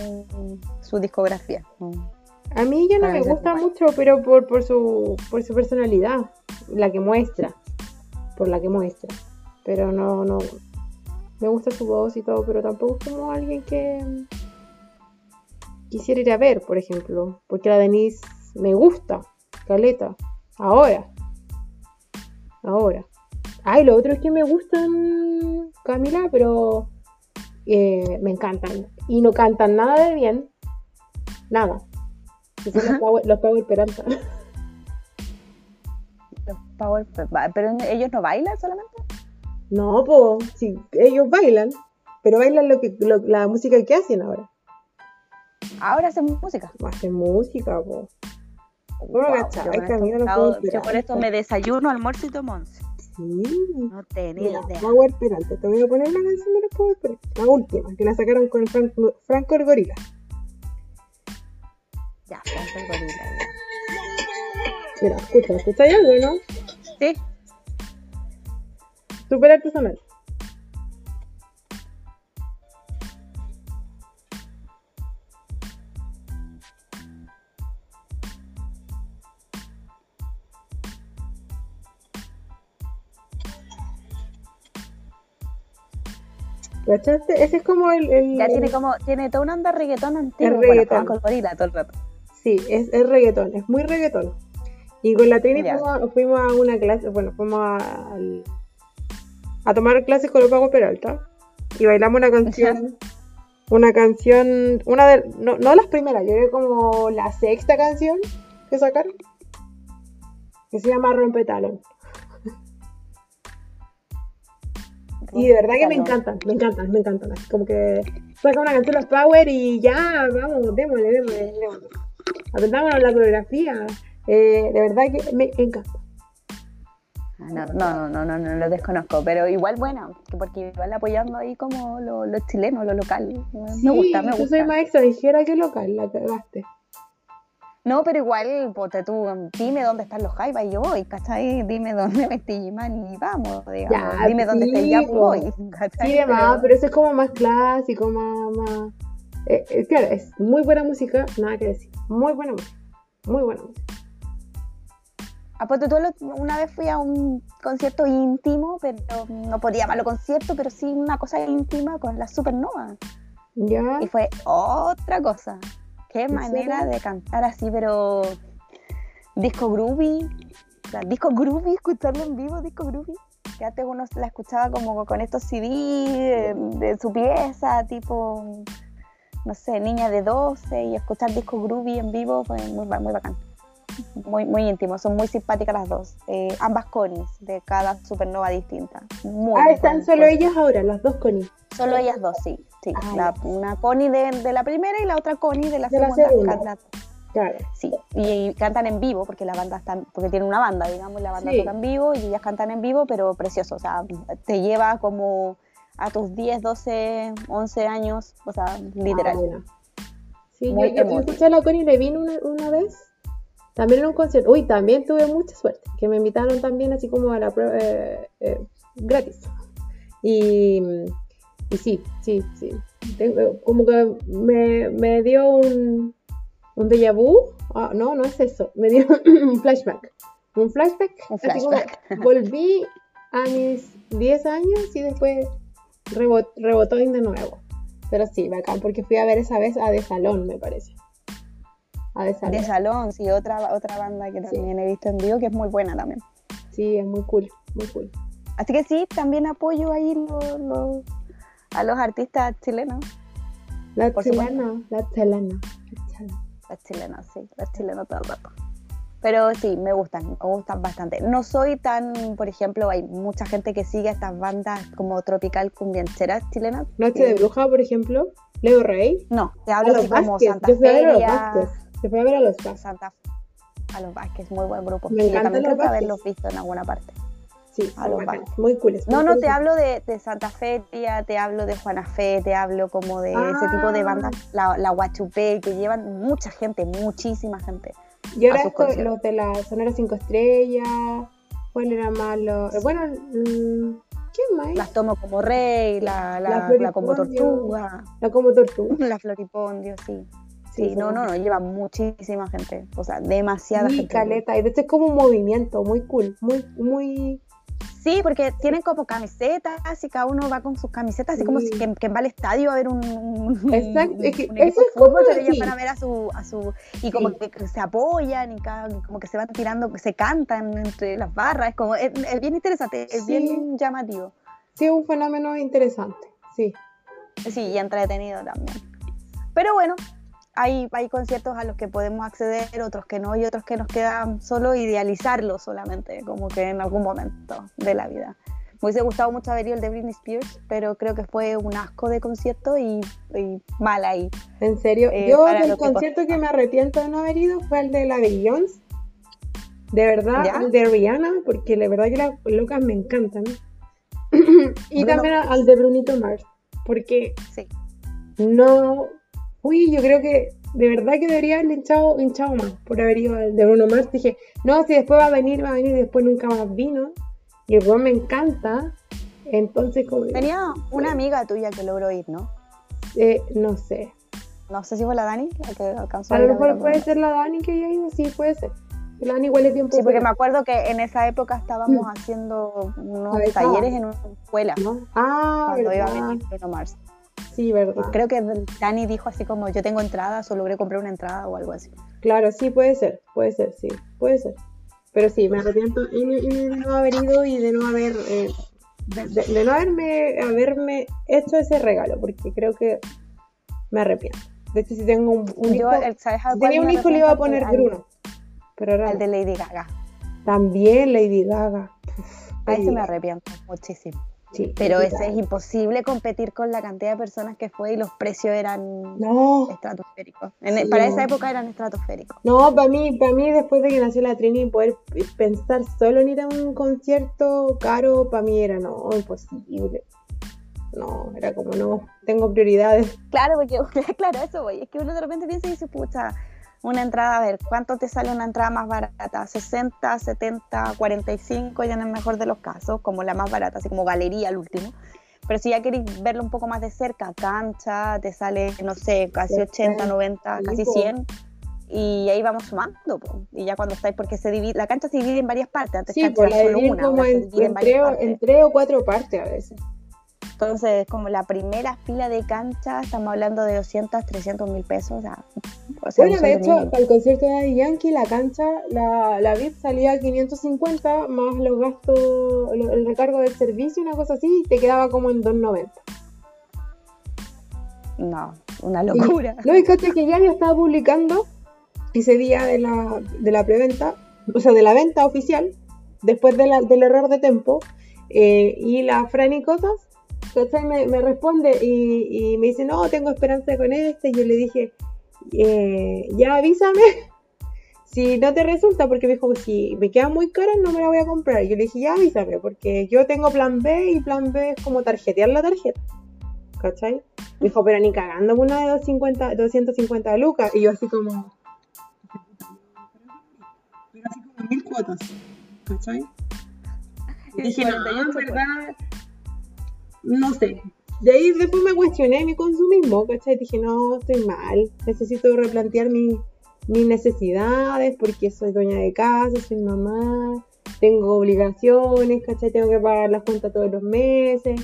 su discografía. no. A mí ella no Para me gusta igual. mucho, pero por, por, su, por su personalidad, la que muestra, por la que muestra. Pero no, no, me gusta su voz y todo, pero tampoco es como alguien que quisiera ir a ver, por ejemplo, porque la Denise me gusta, Caleta, ahora, ahora. Ay, lo otro es que me gustan, Camila, pero eh, me encantan. Y no cantan nada de bien, nada. Los Power, los Power Peralta. Los Power, pero ellos no bailan solamente. No, po, sí, ellos bailan, pero bailan lo que, lo- la música que hacen ahora. Ahora hacen música. Hacen música, po. Bueno, Wow, yo Camila, esto- no yo por esto me desayuno, almuerzo y tomo once. Sí. No tenía Mira, idea. Power Peralta, te voy a poner la canción de los Power Peralta, la última, que la sacaron con Franco, Franco el Gorila. Ya, Franco el gorila, ya. Mira, escucha, escucha algo, ¿no? Sí, Súper artesanal. ¿Cachaste? Ese es como el. el- ya tiene como, tiene toda una onda reggaetón antiguo. El Bueno, reggaetón. Franco el gorila todo el rato. Sí, es, es reggaetón, es muy reggaetón. Y con la Trini fuimos, fuimos a una clase, bueno, fuimos a, al- a tomar clases con los Pago Peralta y bailamos una canción, <laughs> una canción, una de, no, no las primeras, yo creo como la sexta canción que sacaron, que se llama Rompetalón. Y de verdad que me encantan, me encantan, me encantan. Como que saca una canción los Power y ya, vamos, démosle, démosle, démosle. Aprendámonos la coreografía. Eh, de verdad que me encanta. Ah, No, no, no, no, no, lo desconozco, pero igual buena, porque igual apoyando ahí como lo, lo chileno, lo local. Me gusta, me yo gusta. soy más extranjera que local, la cagaste. No, pero igual, ponte tú, dime dónde están los jaivas y yo voy, ¿cachai? Dime dónde me Gimán y vamos, digamos. Ya, dime dónde está el sí, Yapu y po. voy, ¿cachai? Sí, demás, pero eso es como más clásico, más. más... Eh, eh, claro, es muy buena música, nada que decir. Muy buena música. Muy buena música. Ah, ponte tú, una vez fui a un concierto íntimo, pero no podía llamarlo concierto, pero sí una cosa íntima con la Supernova. Ya. Y fue otra cosa. Qué ¿En manera serio? de cantar así, pero disco groovy. O sea, disco groovy, escucharlo en vivo, disco groovy. Que antes uno la escuchaba como con estos CD de, de su pieza, tipo, no sé, niña de 12, y escuchar disco groovy en vivo fue muy, muy bacán. Muy, muy íntimo, son muy simpáticas las dos. Eh, ambas conis de cada supernova distinta. Muy Ah, están solo ellas ahora, las dos Connie. Solo ellas dos, sí. Sí. Ah, La- una Connie de, de la primera y la otra Connie de la De la segunda. Claro. sí, y, cantan en vivo, porque la banda está, porque tiene una banda, digamos, la banda Sí. toca en vivo y ellas cantan en vivo, pero precioso, o sea, te lleva como a tus 10, 12, 11 años, o sea, literal. Ah, bueno. Sí, Muy yo, yo escuché a la Connie Levine una, una vez. También en un concierto. Uy, también tuve mucha suerte. Que me invitaron también así como a la prueba eh, eh, gratis. Y, y sí, sí, sí. Tengo- como que me, me dio un, un déjà vu. Ah, no, no es eso. Me dio <clears throat> un flashback. Un flashback. Un así como flashback. <laughs> volví a mis 10 años y después rebot- rebotó de nuevo. Pero sí, bacán, porque fui a ver esa vez a De Salón, me parece. a De Salón. De Salón, sí, otra, otra banda que también he visto en vivo que es muy buena también. Sí, es muy cool, muy cool. Así que sí, también apoyo ahí lo- lo- a los artistas chilenos. La chilena. la chilena. Las chilenas, sí, las chilenas todo el rato. Pero sí, me gustan, me gustan bastante. No soy tan, por ejemplo, hay mucha gente que sigue estas bandas como tropical cumbiancheras chilenas. Noche que- de Bruja, por ejemplo. Leo Rey. No, te A hablo los así como Vázquez. Santa Yo fui a ver a los Vázquez. Se fue a ver a los Vázquez. Santa a los Vázquez, muy buen grupo. Me Sí, yo también los creo que Vázquez. haberlos visto en alguna parte. Sí, A los Vázquez. muy cool. No, no, te hablo de, de Santa Feria, te hablo de Juana Fe, te hablo como de ese tipo de Ah. bandas, la, la Guachupé, que llevan mucha gente, muchísima gente. Y ahora esto, los de la Sonora 5 Estrellas. ¿Cuál era más? Los... Bueno, mm, ¿quién más? Las tomo como rey, la, La la, la como tortuga, La como tortuga. <laughs> la floripondio, sí. Sí, Sí, no, no, no, lleva muchísima gente, o sea, demasiada Sí, gente. caleta. Y de hecho es como un movimiento muy cool. Muy, muy. Sí, porque tienen como camisetas y cada uno va con sus camisetas, así como Sí. si que, que va al estadio a ver un, un, Exacto, un- es que un eso es fútbol, como pero ellos van a ver a su, a su y como Sí. que se apoyan y cada, como que se van tirando, se cantan entre las barras, es como, es, es bien interesante, es Sí. bien llamativo, Sí, es un fenómeno interesante. Sí. sí, y entretenido también. Pero bueno, hay, hay conciertos a los que podemos acceder, otros que no, y otros que nos quedan solo idealizarlos solamente, como que en algún momento de la vida. Me hubiese gustado mucho haber ido el de Britney Spears, pero creo que fue un asco de concierto y, y mal ahí. En serio, Eh, yo que concierto costó. que me arrepiento de no haber ido fue el de la Beyoncé. De verdad, ¿Ya? el de Rihanna, porque la verdad que las locas me encantan. <clears throat> y Bruno- también al de Brunito Mars, porque Sí. no fui, yo creo que de verdad que debería haber hinchado, hinchado más por haber ido al de Bruno Mars. Dije, no, si después va a venir, va a venir, y después nunca más vino. Y el weón me encanta. Entonces, como, Tenía una amiga tuya que logró ir, ¿no? eh, no sé. No sé si fue la Dani, la que alcanzó A lo mejor puede ser la Dani que haya ido, sí, puede ser. La Dani igual es bien Sí, porque me acuerdo que en esa época estábamos haciendo unos talleres en una escuela ¿no? Ah, cuando iba a venir Bruno Mars. Sí, Y verdad. creo que Dani dijo así como yo tengo entradas o logré comprar una entrada o algo así. Claro, sí, puede ser, puede ser, sí, puede ser. Pero sí, me arrepiento y, y de no haber ido y de no haber, eh, de, de- de no haberme, haberme hecho ese regalo, porque creo que me arrepiento. De hecho, si tengo un, un Yo, hijo, el- ¿sabes a si cuál tenía un hijo le iba a poner Al- Bruno. Pero ahora Al no. de Lady Gaga. también Lady Gaga. Uf, A Lady me arrepiento muchísimo. Sí, Pero ese es imposible competir con la cantidad de personas que fue y los precios eran No, estratosféricos. En- Sí, para no. esa época eran estratosféricos. No, para mí, para mí después de que nació la Trini, poder pensar solo en ir a un concierto caro, para mí era no, imposible. No, era como no, tengo prioridades. Claro, porque <laughs> claro, eso voy. Es que uno de repente piensa y dice, pucha, una entrada, a ver, ¿cuánto te sale una entrada más barata? 60, 70, 45, ya en el mejor de los casos, como la más barata, así como galería al último. Pero si ya queréis verlo un poco más de cerca, cancha, te sale, no sé, casi 80, 90, casi po. 100. Y ahí vamos sumando, po. y ya cuando estáis, porque se divide, la cancha se divide en varias partes, antes Sí, cancha pues era la solo una, como en, divide en tres, en tres o cuatro partes a veces. Entonces, como la primera fila de cancha, estamos hablando de 200, 300 mil pesos. O sea, Bueno, de hecho, para el concierto de Daddy Yankee, la cancha, la, la VIP salía a 550 más los gastos, el recargo del servicio, una cosa así, y te quedaba como en 290. No, una locura. No, y caché que ya yo estaba publicando ese día de la, de la preventa, o sea, de la venta oficial, después de la- del error de tempo, eh, y la Franny Cosas, ¿cachai? Me, me responde y, y me dice, no, tengo esperanza con este, y yo le dije, eh, ya avísame <laughs> si no te resulta, porque me dijo, si me queda muy cara no me la voy a comprar. Y yo le dije, ya avísame, porque yo tengo plan B y plan B es como tarjetear la tarjeta. ¿Cachai? Me dijo, pero ni cagando una de 250, 250 lucas. Y yo así como... Pero así como mil cuotas. ¿Cachai? Y dije, no, 48 en verdad... No sé. De ahí después me cuestioné mi consumismo, ¿cachai? Dije, no, estoy mal. Necesito replantear mi- mis necesidades porque soy dueña de casa, soy mamá, tengo obligaciones, ¿cachai? Tengo que pagar las cuentas todos los meses.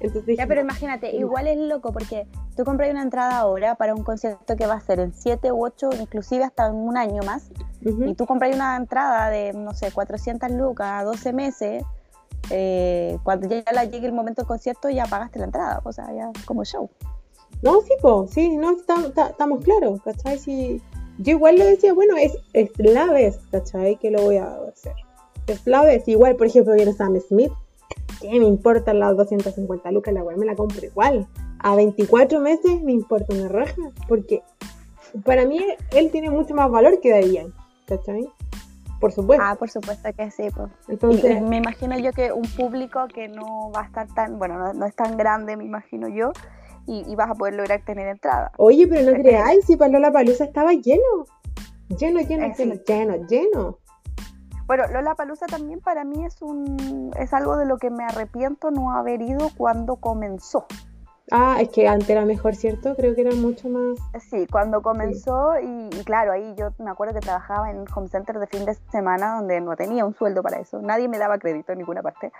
Entonces ya, pero imagínate, igual es loco porque tú compras una entrada ahora para un concierto que va a ser en 7 u 8, inclusive hasta en un año más, y tú compras una entrada de, no sé, 400 lucas, 12 meses, eh, cuando ya la llegue el momento del concierto ya pagaste la entrada, o sea, ya como show. No, sí, pues, sí, no, estamos claros, ¿cachai? Yo igual lo decía, bueno, es, es la vez, ¿cachai? Que lo voy a hacer. Es la vez, igual, por ejemplo, viene Sam Smith, ¿qué me importan las 250 lucas? La weá me la compro igual. A 24 meses me importa una raja, porque para mí él tiene mucho más valor que Darían, ¿cachai? Por supuesto. Ah, por supuesto que sí. Pues. Entonces, me imagino yo que un público que no va a estar tan, bueno, no, es tan grande, me imagino yo, y, vas a poder lograr tener entrada. Oye, pero no creáis, si Lola Palusa estaba lleno. Lleno, lleno, eh, lleno, lleno, lleno. Bueno, Lola Palusa también para mí es un es algo de lo que me arrepiento no haber ido cuando comenzó. Ah, es que antes era mejor, ¿cierto? Creo que era mucho más. Sí, cuando comenzó y, claro, ahí yo me acuerdo que trabajaba en home center de fin de semana donde no tenía un sueldo para eso. Nadie me daba crédito en ninguna parte.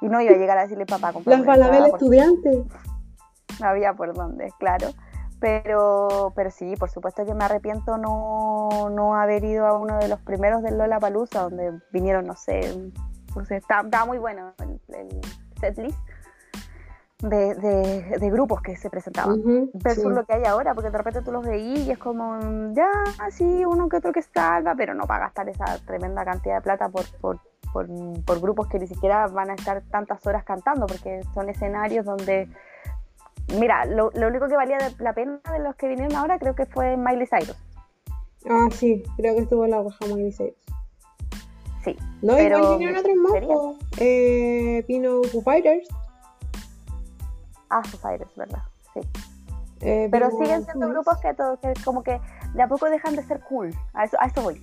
Y no iba a llegar a decirle papá, comprar Las palabras estudiantes. No había por dónde, claro. Pero, pero sí, por supuesto que me arrepiento no, no haber ido a uno de los primeros del Lola Palusa, donde vinieron, no sé, no sé estaba, muy bueno el, el setlist de, de, grupos que se presentaban versus lo que hay ahora, porque de repente tú los veís y es como, ya, sí, uno que otro que salga, pero no para gastar esa tremenda cantidad de plata por, por, por, grupos que ni siquiera van a estar tantas horas cantando, porque son escenarios donde, mira, lo, lo único que valía la pena de los que vinieron ahora creo que fue Miley Cyrus. Ah, sí, creo que estuvo en la baja Miley Cyrus. Sí. No, pero igual vinieron otros más. Eh, vino Foo Fighters. Ah, Foo Fighters, ¿verdad? Sí. Eh, pero siguen siendo grupos que, todo, que como que de a poco dejan de ser cool. A eso, a eso voy.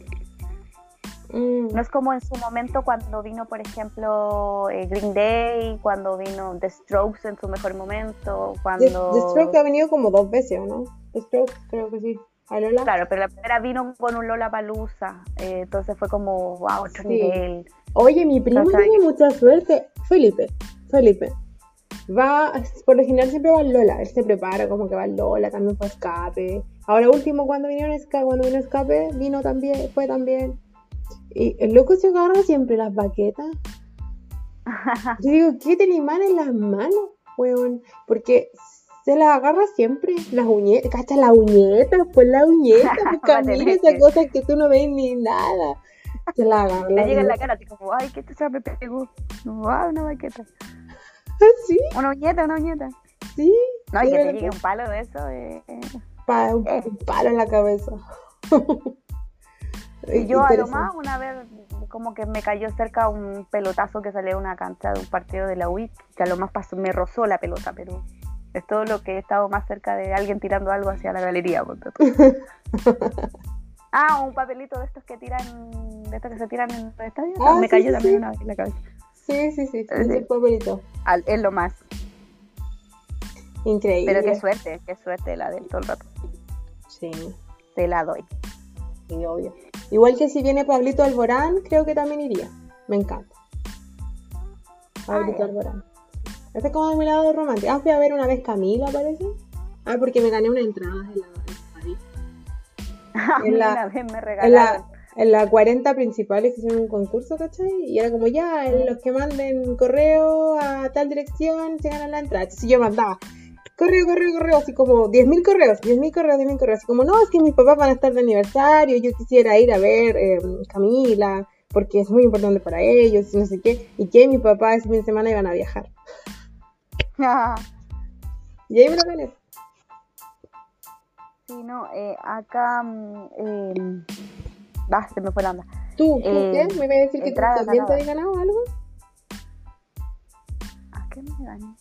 Mm. No es como en su momento cuando vino, por ejemplo, eh, Green Day, cuando vino The Strokes en su mejor momento, cuando... The, Strokes ha venido como dos veces, ¿no? The Strokes creo que sí. Lola? Claro, pero la primera vino con un Lola Palusa, eh, entonces fue como, wow, otro nivel. Oye, mi primo tiene mucha suerte. Felipe, Felipe va, por lo general siempre va Lola, él se prepara como que va Lola, también fue escape. Ahora último cuando vinieron escape, cuando vino escape, vino también, fue también. Y el loco se agarra siempre las baquetas. <laughs> Yo digo, ¿qué te mal en las manos, weón? Porque se las agarra siempre, las uñetas, cacha las uñetas, pues las uñetas, <laughs> pues camina esa cosa que tú no ves ni nada. Se la agarra. Le llega en la cara, así como, ay, ¿qué te sabe? Pegó. No, una baqueta. <laughs> ¿Sí? Una uñeta, una uñeta. Sí. No, y que te llegue un palo de eso. Eh, un, palo en la cabeza. <laughs> y yo a lo más una vez como que me cayó cerca un pelotazo que salió de una cancha de un partido de la UIC, que a lo más pasó, me rozó la pelota, pero es todo lo que he estado más cerca de alguien tirando algo hacia la galería. <laughs> ah, un papelito de estos que tiran, de estos que se tiran en el estadio. Ah, me cayó también una vez en la cabeza. Sí, sí, sí, es el favorito. es lo más. Increíble. Pero qué suerte, qué suerte la del todo el rato. Sí. Te la doy. Sí, obvio. Igual que si viene Pablito Alborán, creo que también iría. Me encanta. Pablito Alborán. Este es como de mi lado romántico. Ah, fui a ver una vez Camila, parece. Ah, porque me gané una entrada <laughs> en la. En la, en la, me regalaron en las 40 principales que hicieron un concurso, ¿cachai? Y era como ya, los que manden correo a tal dirección se ganan la entrada. Entonces yo mandaba correo, correo, correo, así como 10.000 correos, 10.000 correos, 10.000 correos. Así como, no, es que mis papás van a estar de aniversario, yo quisiera ir a ver eh, Camila, porque es muy importante para ellos, y no sé qué. Y que mi papá ese fin de semana iban a viajar. <laughs> y ahí me lo gané. Sí, no, eh, acá. Eh, Ah, se me fue la onda. ¿Tú? Eh, qué? ¿Me iba a decir que tú también te habías ganado algo? ¿A qué me gané?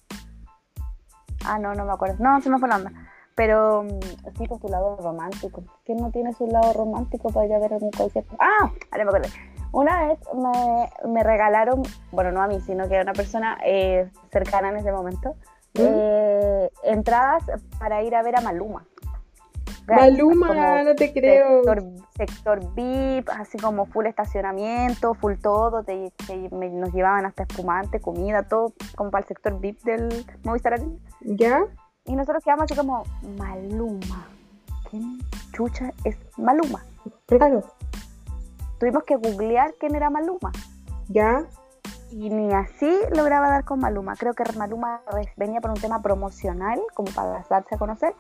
Ah, no, no me acuerdo. No, se me fue la onda. Pero mm, sí, con su lado romántico. ¿Quién no tiene su lado romántico para ir a ver un concierto? Ah, ahora me acuerdo. Una vez me, me, regalaron, bueno, no a mí, sino que a una persona eh, cercana en ese momento, ¿Mm? eh, entradas para ir a ver a Maluma. Maluma, no te creo. Sector, sector VIP, así como full estacionamiento, full todo, te, te- me- nos llevaban hasta espumante, comida, todo como para el sector VIP del Movistar Arena. ¿Ya? Y nosotros quedamos así como, Maluma. ¿Quién chucha es Maluma? Claro. Tuvimos que googlear quién era Maluma. ¿Ya? Y ni así lograba dar con Maluma. Creo que Maluma venía por un tema promocional, como para darse a conocer.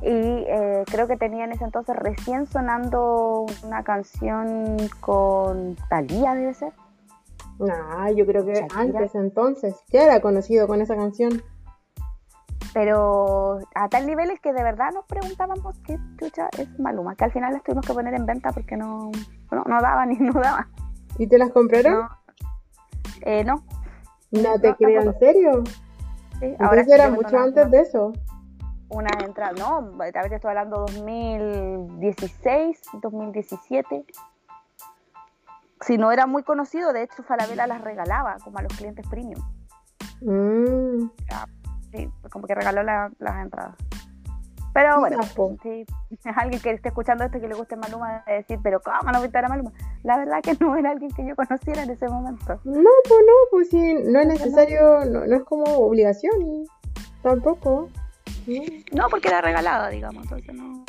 Y eh, creo que tenía en ese entonces recién sonando una canción con Thalía, debe ser. Ah, yo creo que Shakira. antes entonces. Ya era conocido con esa canción. Pero a tal nivel es que de verdad nos preguntábamos qué chucha es Maluma. Que al final las tuvimos que poner en venta porque no, no, no daba ni <laughs> no daba. ¿Y te las compraron? No. Eh, no. No, te No, creo, ¿en serio? Sí, Entonces sí era mucho antes de eso. Una entrada, no, tal vez estoy hablando 2016, 2017. Si no era muy conocido, de hecho Falabella las regalaba como a los clientes premium. Mm, Sí, como que regaló la- las entradas. Pero bueno, sí, <laughs> alguien que esté escuchando esto y que le guste Maluma de decir, pero ¿cómo no viste a Maluma? La verdad que <laughs> no era alguien que yo conociera en ese momento. No, pues no, pues sí, no es necesario, no, no es como obligación. Tampoco. No. No, porque era regalado, digamos, entonces no.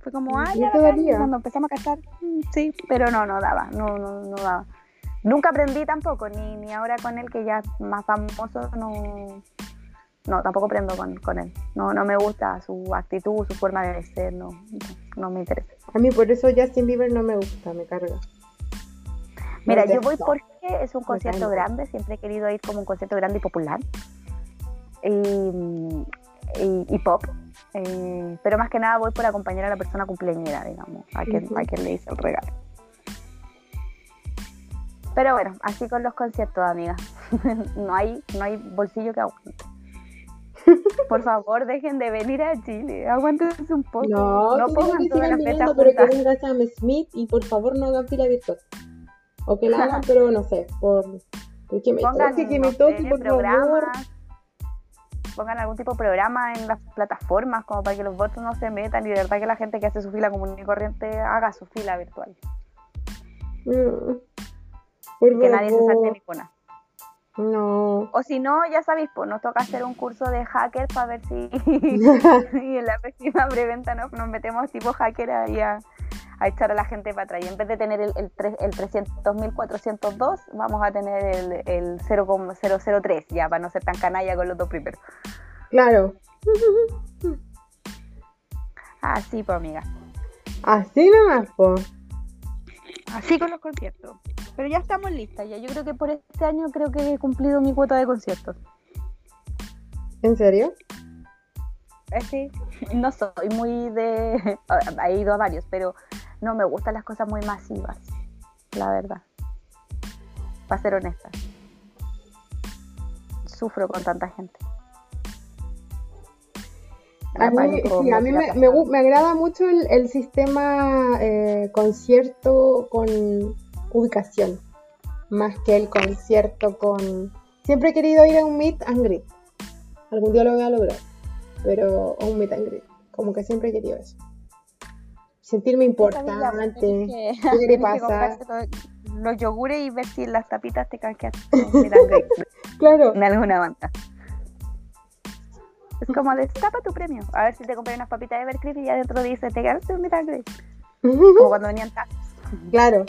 Fue como, ah, no ya, te bacán", valía. cuando empezamos a casar, mm, sí, pero no, no daba, no, no, no daba. Nunca aprendí tampoco, ni, ni ahora con él, que ya es más famoso, no, no tampoco aprendo con, con él. No, no me gusta su actitud, su forma de ser, no, no, no me interesa. A mí por eso Justin Bieber no me gusta, me carga. Mira, yo voy porque es un concierto grande, siempre he querido ir como un concierto grande y popular. Y, y- y pop. Eh, pero más que nada voy por acompañar a la persona cumpleañera, digamos, a quien, a quien le hice el regalo. Pero bueno, así con los conciertos, amigas. <laughs> no, hay, no hay bolsillo que aguante. <laughs> Por favor, dejen de venir a Chile. Aguántense un poco. No, no pongan que todas las viniendo, pero que venga Sam Smith y por favor no hagan fila virtual. O que la hagan, <laughs> pero no sé, por... Porque me pongan toque, que me toque, por favor. Pongan algún tipo de programa en las plataformas como para que los votos no se metan y de verdad que la gente que hace su fila común y corriente haga su fila virtual Mm. Y que nadie se salte ninguna No. o si no ya sabéis pues nos toca hacer un curso de hacker para ver si <laughs> <laughs> y en la próxima preventa ¿no? nos metemos tipo hacker ahí a, a echar a la gente para atrás y en vez de tener el, el, el 300.402 vamos a tener el, el 0,003 ya para no ser tan canalla con los dos primeros Claro. <laughs> así pues amiga Así nomás, po. Así con los conciertos. Pero ya estamos listas. Ya yo creo que por este año creo que he cumplido mi cuota de conciertos. ¿En serio? Eh, sí, <laughs> no soy muy de... <laughs> He ido a varios, pero no me gustan las cosas muy masivas. La verdad. Para ser honesta. Sufro con tanta gente. A mí, sí, a mí me, me, agrada mucho el, el sistema eh, concierto con ubicación, más que el concierto con... Siempre he querido ir a un meet and greet. Algún día lo voy a lograr, pero a un meet and greet. Como que siempre he querido eso. Sentirme importante. ¿Qué <laughs> le pasa? Los yogures y ver si en las tapitas te canjeas <laughs> Claro, en alguna banda. Es como destapa tu premio. A ver si te compré unas papitas de Evercrisp y adentro dice, te ganaste un greet. <laughs> Como cuando venían tacos. claro.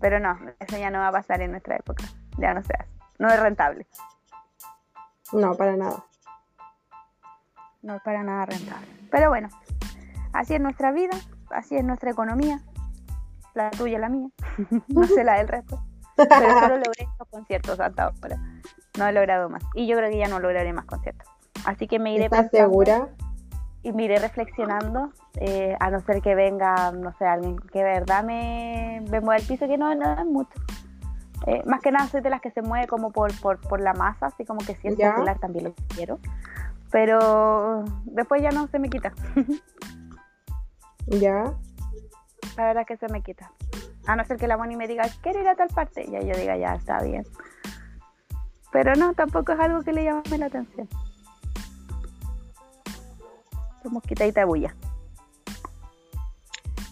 Pero no, eso ya no va a pasar en nuestra época. Ya no se hace. No es rentable. No, para nada. No es para nada rentable. Pero bueno, así es nuestra vida, así es nuestra economía. La tuya, la mía. <laughs> No sé la del resto. Pero solo logré <laughs> estos conciertos hasta ahora. No he logrado más. Y yo creo que ya no lograré más conciertos. Así que me iré ¿Estás segura? y me iré reflexionando, eh, a no ser que venga, no sé, alguien que de verdad me, me mueva el piso, que no, no es mucho. Eh, más que nada soy de las que se mueve como por, por, por la masa, así como que si es popular también lo quiero. Pero después ya no se me quita. <laughs> Ya. La verdad es que se me quita. A no ser que la Moni me diga, quiero ir a tal parte, ya yo diga, ya está bien. Pero no, tampoco es algo que le llame la atención. somos quitadita de bulla.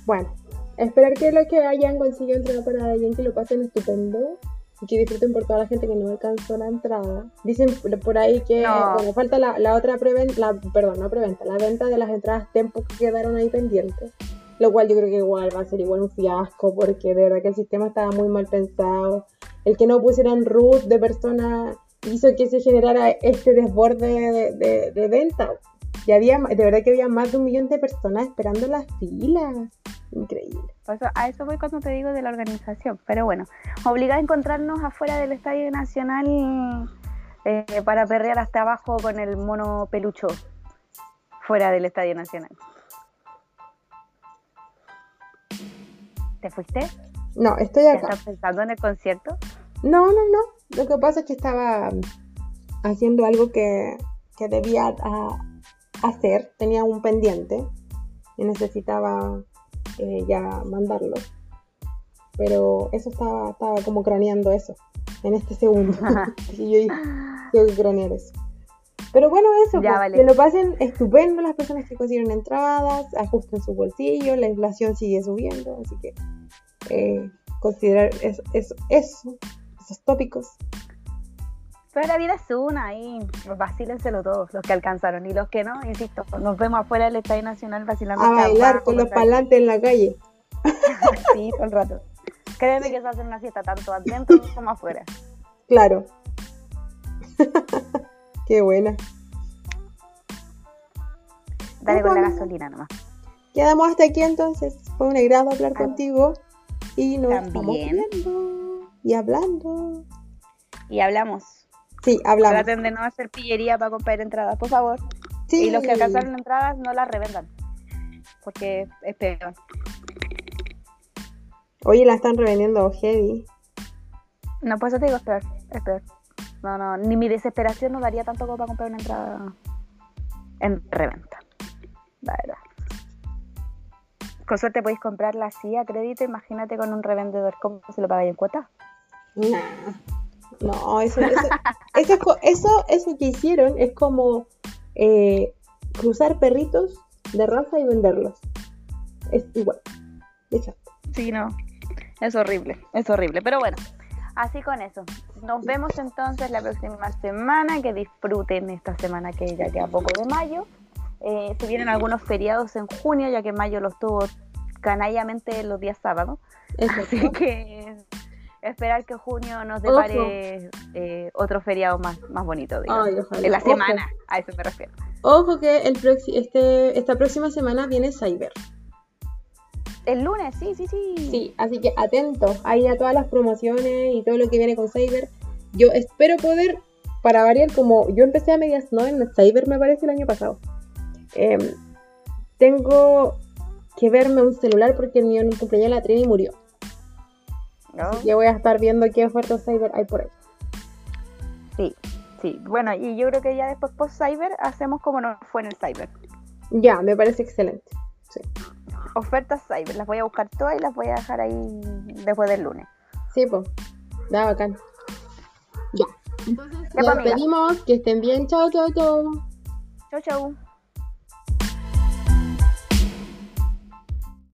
Bueno, esperar que los que hayan conseguido entrar para alguien que lo pasen estupendo y que disfruten por toda la gente que no alcanzó la entrada. Dicen por ahí que No. bueno, falta la, la otra preventa, la, perdón, no preventa, la venta de las entradas tempo que quedaron ahí pendientes. Lo cual yo creo que igual va a ser igual un fiasco porque de verdad que el sistema estaba muy mal pensado. El que no pusieran root de personas hizo que se generara este desborde de, de- de venta. Y había, de verdad que había más de un millón de personas esperando las filas. Increíble. A eso voy cuando te digo de la organización. Pero bueno, obligada a encontrarnos afuera del Estadio Nacional eh, para perrear hasta abajo con el mono pelucho fuera del Estadio Nacional. ¿Te fuiste? No, estoy ¿Ya acá. estás pensando en el concierto? No, no, no. Lo que pasa es que estaba haciendo algo que, que debía hacer. Tenía un pendiente y necesitaba eh, ya mandarlo. Pero eso estaba, estaba como craneando eso en este segundo. <laughs> <laughs> y yo dije, tengo que cranear eso. Pero bueno, eso, Ya, pues, vale. que lo pasen estupendo las personas que consiguieron entradas, ajusten su bolsillo, la inflación sigue subiendo, así que eh, considerar eso, eso, eso, esos tópicos. Pero la vida es una y vacílenselo todos, los que alcanzaron y los que no, insisto, nos vemos afuera del Estadio Nacional vacilando A bailar con los palantes en la calle. <laughs> Sí, todo el rato. Créeme que se hace una fiesta tanto adentro como afuera. Claro. <laughs> Qué buena. Dale con la gasolina nomás. Quedamos hasta aquí entonces. Fue un agrado hablar contigo. Y nos estamos También. viendo y hablando. Y hablamos. Sí, hablamos. Traten de no hacer pillería para comprar entradas, por favor. Sí. Y los que alcanzaron entradas no las revendan. Porque es peor. Oye, la están revendiendo heavy. No, por eso te digo, es peor. Es peor. No, no, ni mi desesperación no daría tanto como para comprar una entrada en reventa. La verdad. Con suerte podéis comprarla así a crédito. Imagínate con un revendedor, ¿cómo se lo pagáis en cuota? Nah. No, eso, eso, <laughs> eso, eso, eso que hicieron es como eh, cruzar perritos de raza y venderlos. Es igual. Hecho, Sí, no. Es horrible, es horrible. Pero bueno, así con eso. Nos vemos entonces la próxima semana. Que disfruten esta semana que ya queda poco de mayo. Eh, se vienen algunos feriados en junio, ya que mayo los tuvo canallamente los días sábados. Así exacto. que esperar que junio nos depare eh, otro feriado más, más bonito, digamos. Ay, ojalá. en la Ojo. semana, a eso me refiero. Ojo que el este, esta próxima semana viene Cyber. El lunes, sí, sí, sí. Sí, así que atento ahí a todas las promociones y todo lo que viene con Cyber. Yo espero poder, para variar, como yo empecé a medias no en Cyber me parece el año pasado. em, tengo que verme un celular porque el mío en un cumpleaños la Trini murió. ¿No? Así que voy a estar viendo qué ofertas Cyber hay por ahí. Sí, sí. Bueno, y yo creo que ya después post cyber hacemos como nos fue en el cyber. Ya, me parece excelente. Sí, Ofertas cyber, las voy a buscar todas y las voy a dejar ahí después del lunes. sí pues. Da bacán. Ya. Entonces, Ya, nos pues, amiga. pedimos que estén bien. Chao, chao, chao. Chau, chau.